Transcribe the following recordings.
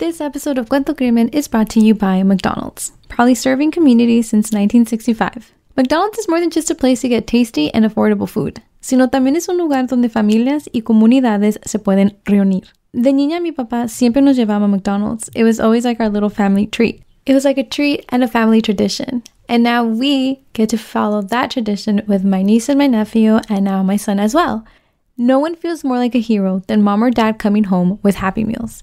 This episode of Cuento Crimen is brought to you by McDonald's, proudly serving communities since 1965. McDonald's is more than just a place to get tasty and affordable food, sino también es un lugar donde familias y comunidades se pueden reunir. De niña, mi papá siempre nos llevaba a McDonald's. It was always like our little family treat. It was like a treat and a family tradition. And now we get to follow that tradition with my niece and my nephew, and now my son as well. No one feels more like a hero than mom or dad coming home with Happy Meals.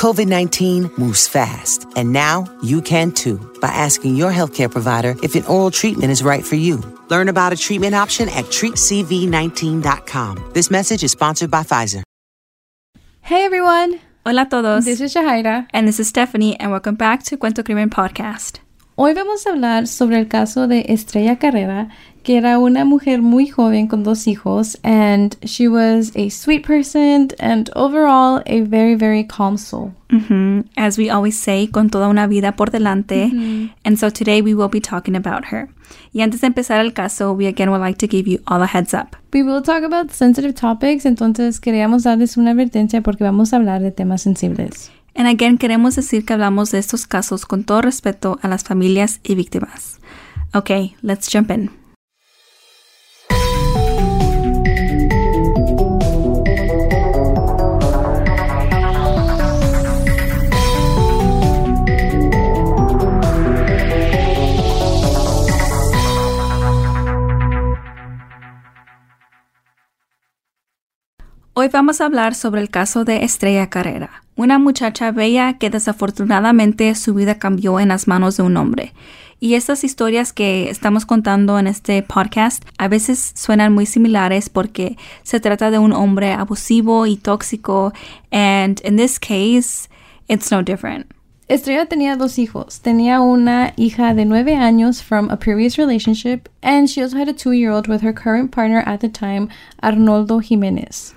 COVID 19 moves fast, and now you can too by asking your healthcare provider if an oral treatment is right for you. Learn about a treatment option at treatcv19.com. This message is sponsored by Pfizer. Hey everyone! Hola a todos. This is Shahaira. and this is Stephanie, and welcome back to Cuento Crimen Podcast. Hoy vamos a hablar sobre el caso de Estrella Carrera, que era una mujer muy joven con dos hijos, and she was a sweet person and overall a very, very calm soul. hmm As we always say, con toda una vida por delante. And so today we will be talking about her. Y antes de empezar el caso, we again would like to give you all a heads up. We will talk about sensitive topics, entonces queríamos darles una advertencia porque vamos a hablar de temas sensibles. And again, queremos decir que hablamos de estos casos con todo respeto a las familias y víctimas. Okay, let's jump in. Vamos a hablar sobre el caso de Estrella Carrera, una muchacha bella que desafortunadamente su vida cambió en las manos de un hombre. Y estas historias que estamos contando en este podcast a veces suenan muy similares porque se trata de un hombre abusivo y tóxico, and in this case, it's no different. Estrella tenía dos hijos. Tenía una hija de nueve años from a previous relationship, and she also had a two-year-old with her current partner at the time, Arnoldo Jimenez.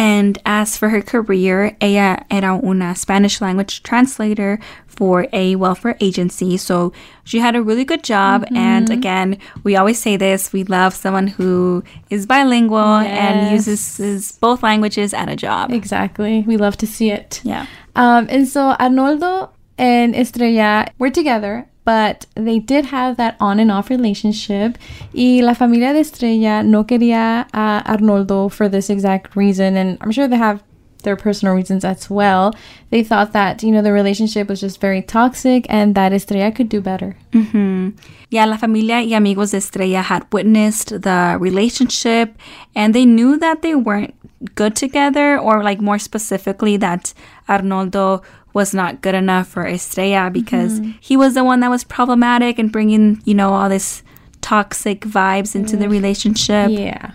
And as for her career, ella era una Spanish language translator for a welfare agency. So she had a really good job. And again, we always say this we love someone who is bilingual and Yes. uses both languages at a job. Exactly. We love to see it. Yeah. Um, and so Arnoldo and Estrella were together, but they did have that on and off relationship. Y la familia de Estrella no quería a Arnoldo for this exact reason. And I'm sure they have their personal reasons as well. They thought that, you know, the relationship was just very toxic and that Estrella could do better. Mm-hmm. Yeah, la familia y amigos de Estrella had witnessed the relationship and they knew that they weren't good together, or like more specifically, that Arnoldo was not good enough for Estrella because mm-hmm. he was the one that was problematic and bringing, you know, all this toxic vibes into the mm. relationship. Yeah.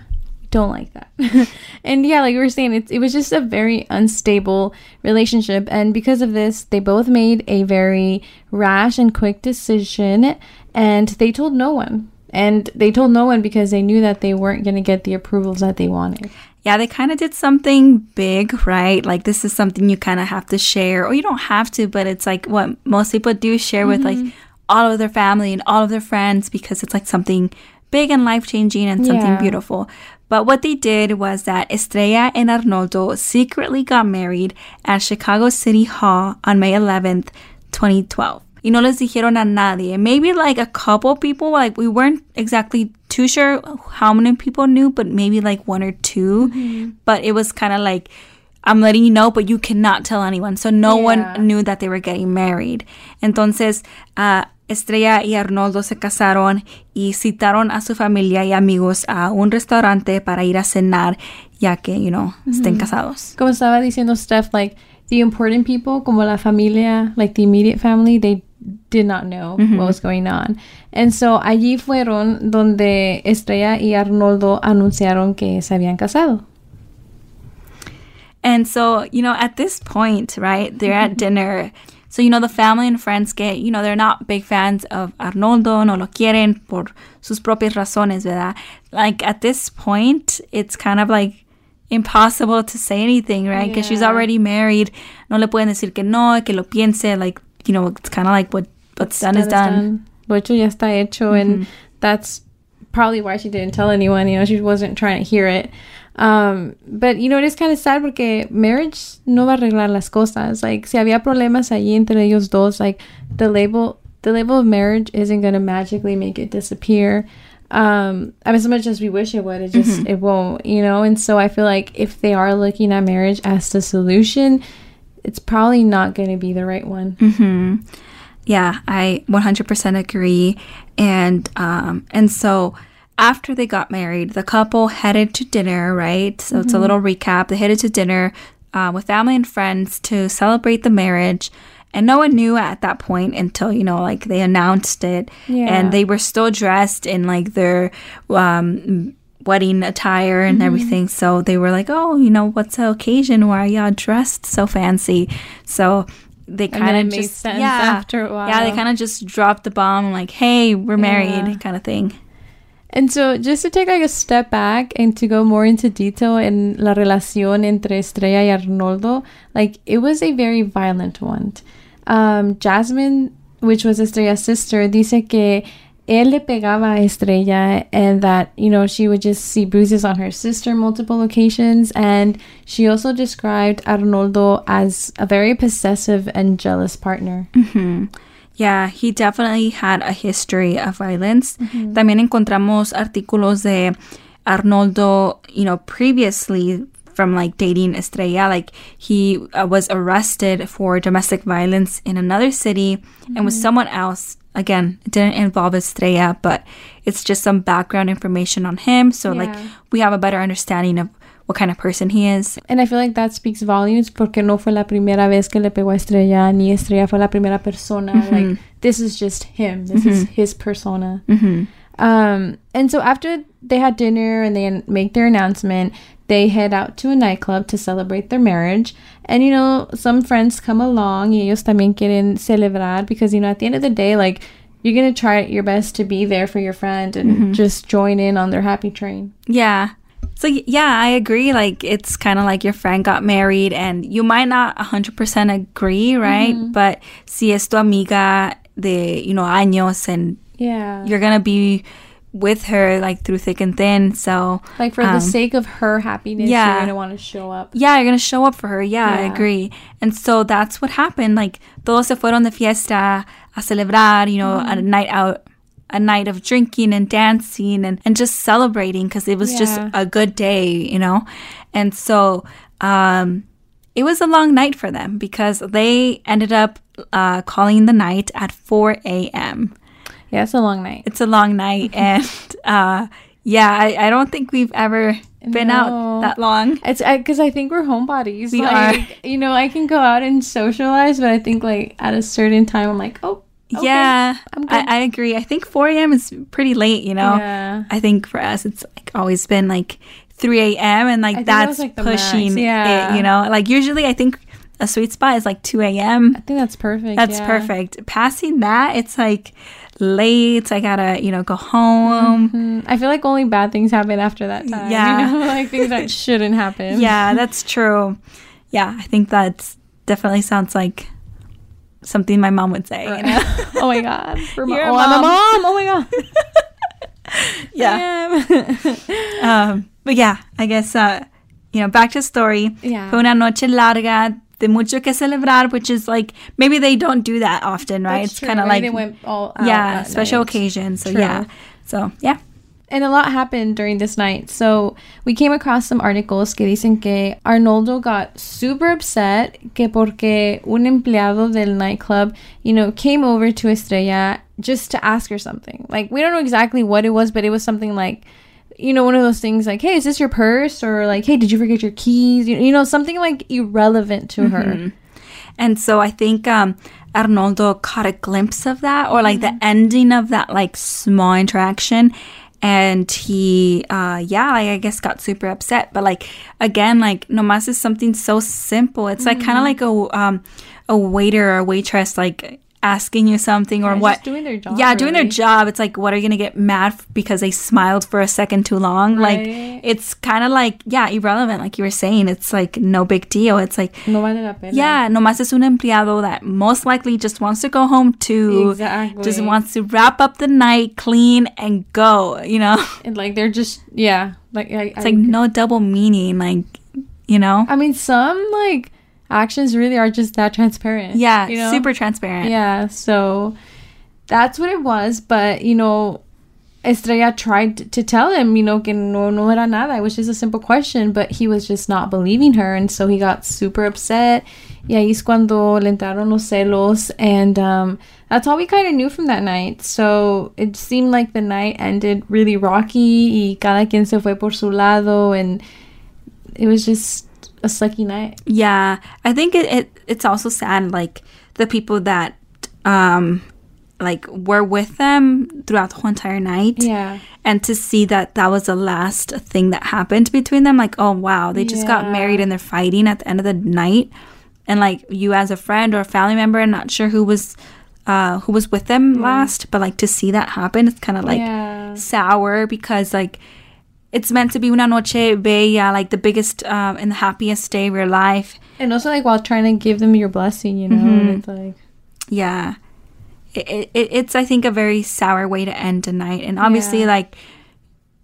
Don't like that. and yeah, like we were saying, it, it was just a very unstable relationship. And because of this, they both made a very rash and quick decision. And they told no one. And they told no one because they knew that they weren't going to get the approvals that they wanted. Yeah, they kind of did something big, right? Like this is something you kind of have to share, or you don't have to, but it's like what most people do share with like mm-hmm. all of their family and all of their friends because it's like something big and life changing and something Yeah. beautiful. But what they did was that Estrella and Arnoldo secretly got married at Chicago City Hall on May 11th, 2012. Y no les dijeron a nadie. Maybe like a couple people, like we weren't exactly too sure how many people knew, but maybe like one or 2 But it was kind of like, I'm letting you know, but you cannot tell anyone. So no Yeah. one knew that they were getting married. Entonces, ah, Estrella y Arnoldo se casaron y citaron a su familia y amigos a un restaurante para ir a cenar, ya que, you know, estén casados. Como estaba diciendo Steph, like the important people, como la familia, like the immediate family, they did not know what was going on. And so allí fueron donde Estrella y Arnoldo anunciaron que se habían casado. And so, you know, at this point, right, they're at dinner. So, you know, the family and friends get, you know, they're not big fans of Arnoldo, no lo quieren por sus propias razones, ¿verdad? Like at this point, it's kind of like impossible to say anything, right? Because she's already married. No le pueden decir que no, que lo piense. Like, you know, it's kind of like what what's done is done. Lo hecho ya está hecho, and that's probably why she didn't tell anyone. You know, she wasn't trying to hear it. Um, but you know, it is kind of sad because marriage no va a arreglar las cosas. Like, si había problemas allí entre ellos dos, like the label, the label of marriage isn't gonna magically make it disappear. Um, I mean, as much as we wish it would, it just it won't. You know, and so I feel like if they are looking at marriage as the solution, it's probably not going to be the right one. Yeah, I 100% agree. And um and so after they got married, the couple headed to dinner, right? So it's a little recap. They headed to dinner uh, with family and friends to celebrate the marriage. And no one knew at that point until, you know, like they announced it. Yeah. And they were still dressed in like their um, wedding attire and everything. So they were like, oh, you know, what's the occasion? Why are y'all dressed so fancy? So they kind of made just sense yeah, after a while. Yeah, they kind of just dropped the bomb, like, "Hey, we're married," Yeah. kind of thing. And so, just to take like a step back and to go more into detail in la relación entre Estrella y Arnoldo, like it was a very violent one. Um, Jasmine, which was Estrella's sister, dice que él le pegaba a Estrella and that, you know, she would just see bruises on her sister multiple occasions. And she also described Arnoldo as a very possessive and jealous partner. Mm-hmm. Yeah, he definitely had a history of violence. Mm-hmm. También encontramos artículos de Arnoldo, you know, previously from like dating Estrella. Like he uh, was arrested for domestic violence in another city and with mm-hmm. someone else. Again, it didn't involve Estrella, but it's just some background information on him. So like we have a better understanding of what kind of person he is. And I feel like that speaks volumes porque no fue la primera vez que le pegó a Estrella, ni Estrella fue la primera persona. Mm-hmm. Like, this is just him. This is mm-hmm. his persona. Mm-hmm. Um, and so after they had dinner and they make their announcement, they head out to a nightclub to celebrate their marriage. And, you know, some friends come along y ellos también quieren celebrar because, you know, at the end of the day, like, you're going to try your best to be there for your friend and just join in on their happy train. Yeah. So yeah, I agree. Like it's kind of like your friend got married, and you might not hundred percent agree, right? But si es tu amiga de you know años, and Yeah. you're gonna be with her like through thick and thin. So Like for um, the sake of her happiness, yeah. you're gonna want to show up. yeah, you're gonna show up for her. Yeah, I agree. And so that's what happened. Like todos se fueron de fiesta a celebrar, you know, a night out, a night of drinking and dancing and, and just celebrating because it was just a good day, you know. And so um, it was a long night for them because they ended up uh, calling the night at 4 a.m. Yeah, it's a long night. It's a long night, and uh, yeah, I, I don't think we've ever been out that long. It's because I, think we're homebodies. We like, You know, I can go out and socialize, but I think like at a certain time, I'm like, oh, okay, yeah, I'm good. I, I agree. I think 4 a.m. is pretty late, you know? Yeah. I think for us, it's like always been like 3 a.m. and like think that that's like, pushing yeah. it, you know? Like usually I think a sweet spot is like 2 a.m. I think that's perfect. That's yeah. perfect. Passing that, it's like late. I gotta, you know, go home. Mm, I feel like only bad things happen after that time. Yeah. you know? like things that shouldn't happen. Yeah, that's true. Yeah, I think that definitely sounds like something my mom would say. You know? oh my god. For You're oh, I'm a mom. mom. Oh my god. yeah. Um, but yeah, I guess, uh, you know, back to story. Yeah. Fue una noche larga de mucho que celebrar, which is like, maybe they don't do that often, right? That's it's kind of like, they went all yeah, special night. occasion. So True. yeah. So yeah. And a lot happened during this night. So we came across some articles que dicen que Arnoldo got super upset que porque un empleado del nightclub, you know, came over to Estrella just to ask her something. Like we don't know exactly what it was, but it was something like you know, one of those things like, "Hey, is this your purse?" or like, "Hey, did you forget your keys?" You, you know, something like irrelevant to her. And so I think um, Arnoldo caught a glimpse of that or like Mm-hmm. the ending of that like small interaction. And he, uh, yeah, like, I guess got super upset. But like, again, like, nomás is something so simple. It's like Mm-hmm. kind of like a, um, a waiter or waitress, like, asking you something or what just doing their job, yeah doing their job. It's like what are you gonna get mad f- because they smiled for a second too long? Like it's kind of like yeah irrelevant like you were saying. It's like no big deal. It's like No vale la pena. yeah nomás es un empleado that most likely just wants to go home too Exactly. just wants to wrap up the night clean and go you know? And like they're just yeah, like I, it's like no double meaning like you know? I mean, some like actions really are just that transparent. yeah you know? super transparent Yeah, so that's what it was. But you know, Estrella tried to tell him, you know, que no, no era nada. It was just a simple question, but he was just not believing her, and so he got super upset. Y ahí es cuando le entraron los celos, and um, that's all we kind of knew from that night. So it seemed like the night ended really rocky, y cada quien se fue por su lado, and it was just a sucky night. Yeah, I think it, it it's also sad like the people that um like were with them throughout the whole entire night. Yeah. And to see that that was the last thing that happened between them like oh wow, they just got married and they're fighting at the end of the night and like you as a friend or a family member and not sure who was uh who was with them last, but like to see that happen it's kind of like yeah. sour because like it's meant to be una noche bella, like the biggest um, and the happiest day of your life. And also, like, while trying to give them your blessing, you know? Mm-hmm. And it's like, Yeah. It, it, it's, I think, a very sour way to end a night. And obviously, Yeah. like,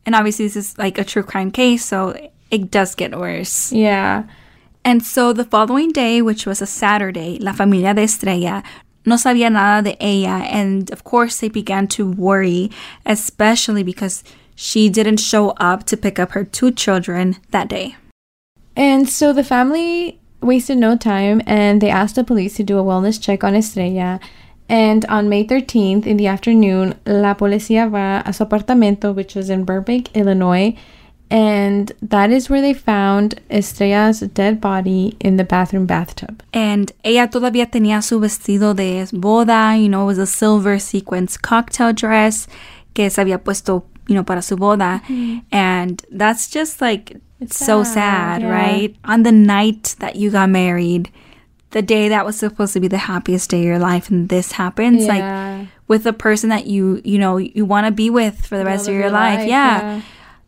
and obviously, this is like a true crime case, so it does get worse. yeah. And so the following day, which was a Saturday, la familia de Estrella no sabía nada de ella. And of course, they began to worry, especially because she didn't show up to pick up her two children that day. And so the family wasted no time and they asked the police to do a wellness check on Estrella. And on May 13th in the afternoon, la policía va a su apartamento, which was in Burbank, Illinois. And that is where they found Estrella's dead body in the bathroom bathtub. And ella todavía tenía su vestido de boda, you know, it was a silver sequence cocktail dress que se había puesto, you know, para su boda. Mm-hmm. And that's just like It's so sad, sad, yeah. right? On the night that you got married, the day that was supposed to be the happiest day of your life, and this happens, Yeah. like with the person that you, you know, you want to be with for the rest of your life. yeah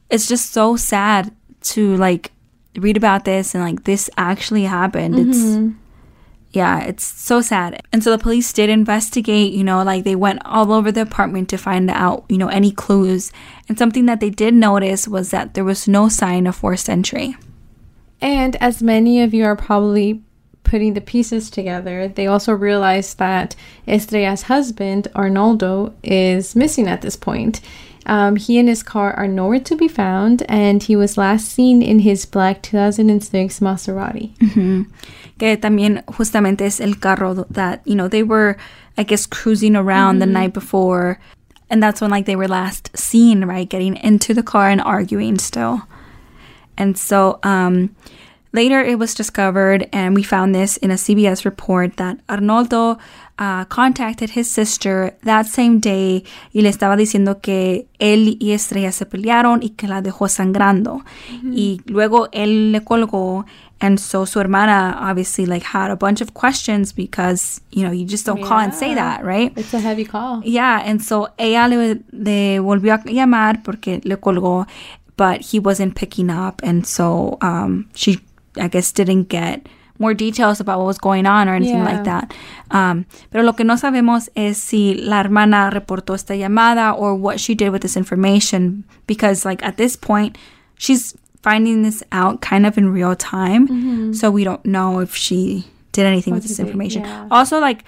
it's just so sad to like read about this and like this actually happened. It's mm-hmm. Yeah, it's so sad. And so the police did investigate, you know, like they went all over the apartment to find out, you know, any clues. And something that they did notice was that there was no sign of forced entry. And as many of you are probably putting the pieces together, they also realized that Estrella's husband, Arnoldo, is missing at this point. Um, he and his car are nowhere to be found, and he was last seen in his black 2006 Maserati. Que también justamente es el carro that, you know, they were, I guess, cruising around the night before. And that's when, like, they were last seen, right? Getting into the car and arguing still. And so um, later it was discovered, and we found this in a CBS report, that Arnoldo uh, contacted his sister that same day y le estaba diciendo que él y Estrella se pelearon y que la dejó sangrando. Y luego él le colgó. And so su hermana obviously like had a bunch of questions because, you know, you just don't call and say that, right? It's a heavy call. Yeah, and so ella le, le volvió a llamar porque le colgó, but he wasn't picking up, and so um, she, I guess, didn't get more details about what was going on or anything Yeah. like that. Um, pero lo que no sabemos es si la hermana reportó esta llamada or what she did with this information, because like at this point, she's finding this out kind of in real time, so we don't know if she did anything with What this did they- information. yeah. Also, like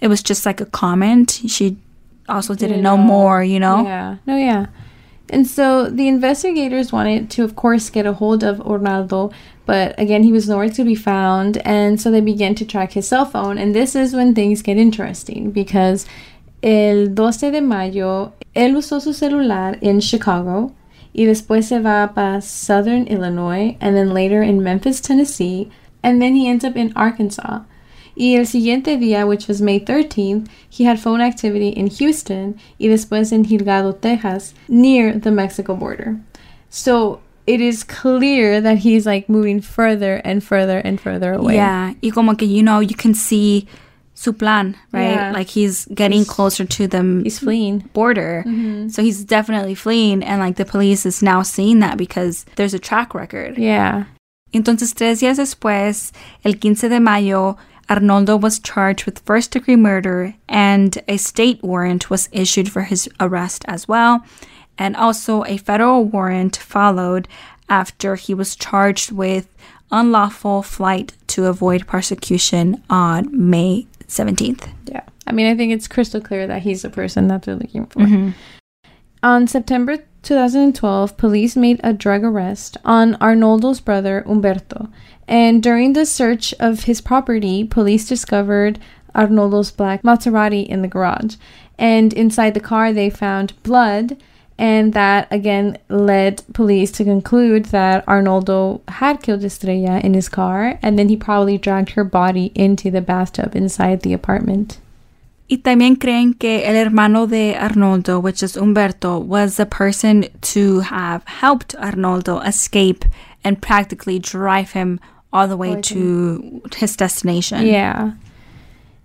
it was just like a comment. She also didn't Didn't know know. more, you know? Yeah. No, yeah. And so the investigators wanted to, of course, get a hold of Arnoldo, but again, he was nowhere to be found. And so they began to track his cell phone. And this is when things get interesting because el 12 de mayo, él usó su celular in Chicago y después se va para Southern Illinois and then later in Memphis, Tennessee. And then he ends up in Arkansas. Y el siguiente día, which was May 13th, he had phone activity in Houston y después en Hidalgo, Texas, near the Mexico border. So it is clear that he's like moving further and further and further away. Yeah. Y como que, you know, you can see su plan, right? Yeah. Like he's getting closer to the He's fleeing. border. Mm-hmm. So he's definitely fleeing. And like the police is now seeing that because there's a track record. Yeah. Entonces, tres días después, el 15 de mayo, Arnoldo was charged with first degree murder and a state warrant was issued for his arrest as well. And also a federal warrant followed after he was charged with unlawful flight to avoid persecution on May 17th. Yeah. I mean, I think it's crystal clear that he's the person that they're looking for. Mm-hmm. On September 2012, police made a drug arrest on Arnoldo's brother, Umberto. And during the search of his property, police discovered Arnoldo's black Maserati in the garage. And inside the car, they found blood. And that again led police to conclude that Arnoldo had killed Estrella in his car. And then he probably dragged her body into the bathtub inside the apartment. Y también creen que el hermano de Arnoldo, which is Umberto, was the person to have helped Arnoldo escape and practically drive him all the way to his destination. Yeah.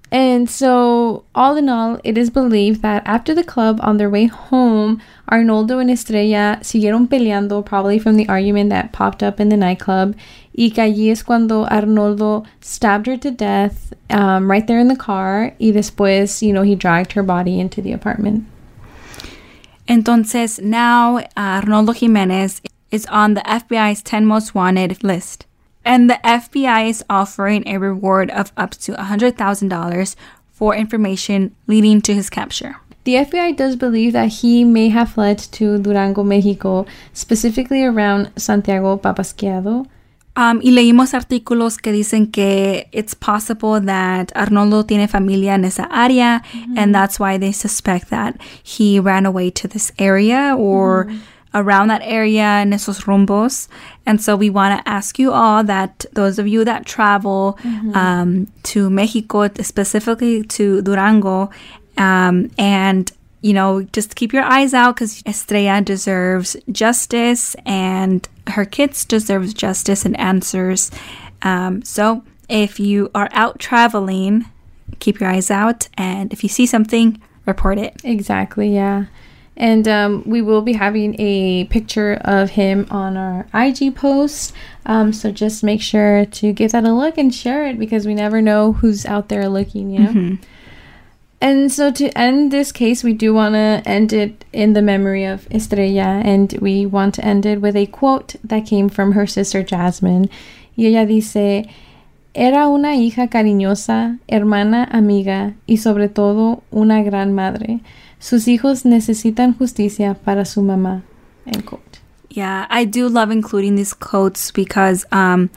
And so, all in all, it is believed that after the club, on their way home, Arnoldo and Estrella siguieron peleando, probably from the argument that popped up in the nightclub. Y que allí es cuando Arnoldo stabbed her to death um, right there in the car. Y después, you know, he dragged her body into the apartment. Entonces, now uh, Arnoldo Jimenez is on the FBI's 10 most wanted list. And the FBI is offering a reward of up to $100,000 for information leading to his capture. The FBI does believe that he may have fled to Durango, Mexico, specifically around Santiago Papasquiaro. Um, y leímos artículos que dicen que it's possible that Arnoldo tiene familia en esa área, and that's why they suspect that he ran away to this area or around that area in esos rumbos. And so we want to ask you all that those of you that travel um, to Mexico, specifically to Durango, um, and you know, just keep your eyes out because Estrella deserves justice and her kids deserves justice and answers. Um, so if you are out traveling, keep your eyes out, and if you see something, report it. Exactly, yeah. And um, we will be having a picture of him on our IG post. Um, so just make sure to give that a look and share it because we never know who's out there looking, you know? And so to end this case, we do want to end it in the memory of Estrella, and we want to end it with a quote that came from her sister Jasmine. Y ella dice, Era una hija cariñosa, hermana, amiga y sobre todo una gran madre. Sus hijos necesitan justicia para su mamá. End quote. Yeah, I do love including these quotes because um,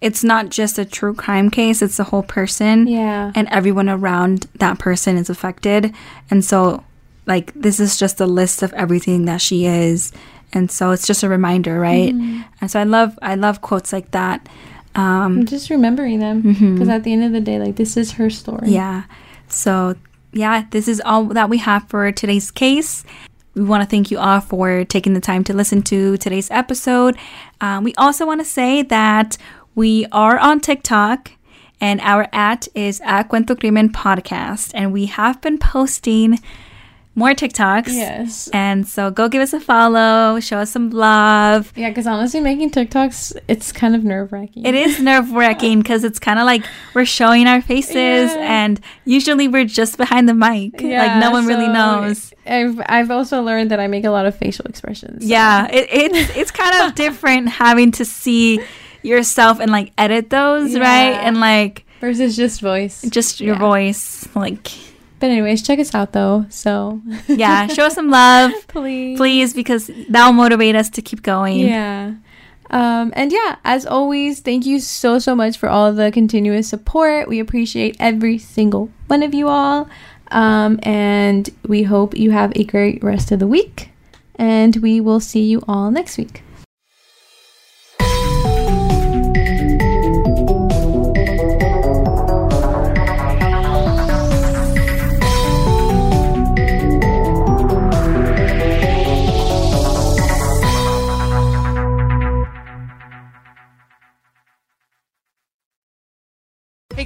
it's not just a true crime case, it's the whole person. Yeah. And everyone around that person is affected. And so, like, this is just a list of everything that she is. And so it's just a reminder, right? And so I love I love quotes like that. Um, I'm just remembering them because at the end of the day, like, this is her story. yeah. So, yeah, this is all that we have for today's case. We want to thank you all for taking the time to listen to today's episode. Um, we also want to say that we are on TikTok and our at is at Cuento Crimen Podcast. And we have been posting more TikToks. Yes. And so go give us a follow, show us some love. Yeah, because honestly, making TikToks, it's kind of nerve wracking. It is nerve wracking because it's kind of like we're showing our faces, Yeah. and usually we're just behind the mic. like no one really knows. I've, I've also learned that I make a lot of facial expressions. Yeah, it, it's it's kind of different having to see yourself and like edit those, right? And like Versus just voice. just your Yeah. voice, like But anyways, check us out though. So yeah, show us some love, please. please, because that'll motivate us to keep going. Yeah. Um, and yeah, as always, thank you so, so much for all the continuous support. We appreciate every single one of you all. Um, and we hope you have a great rest of the week. And we will see you all next week.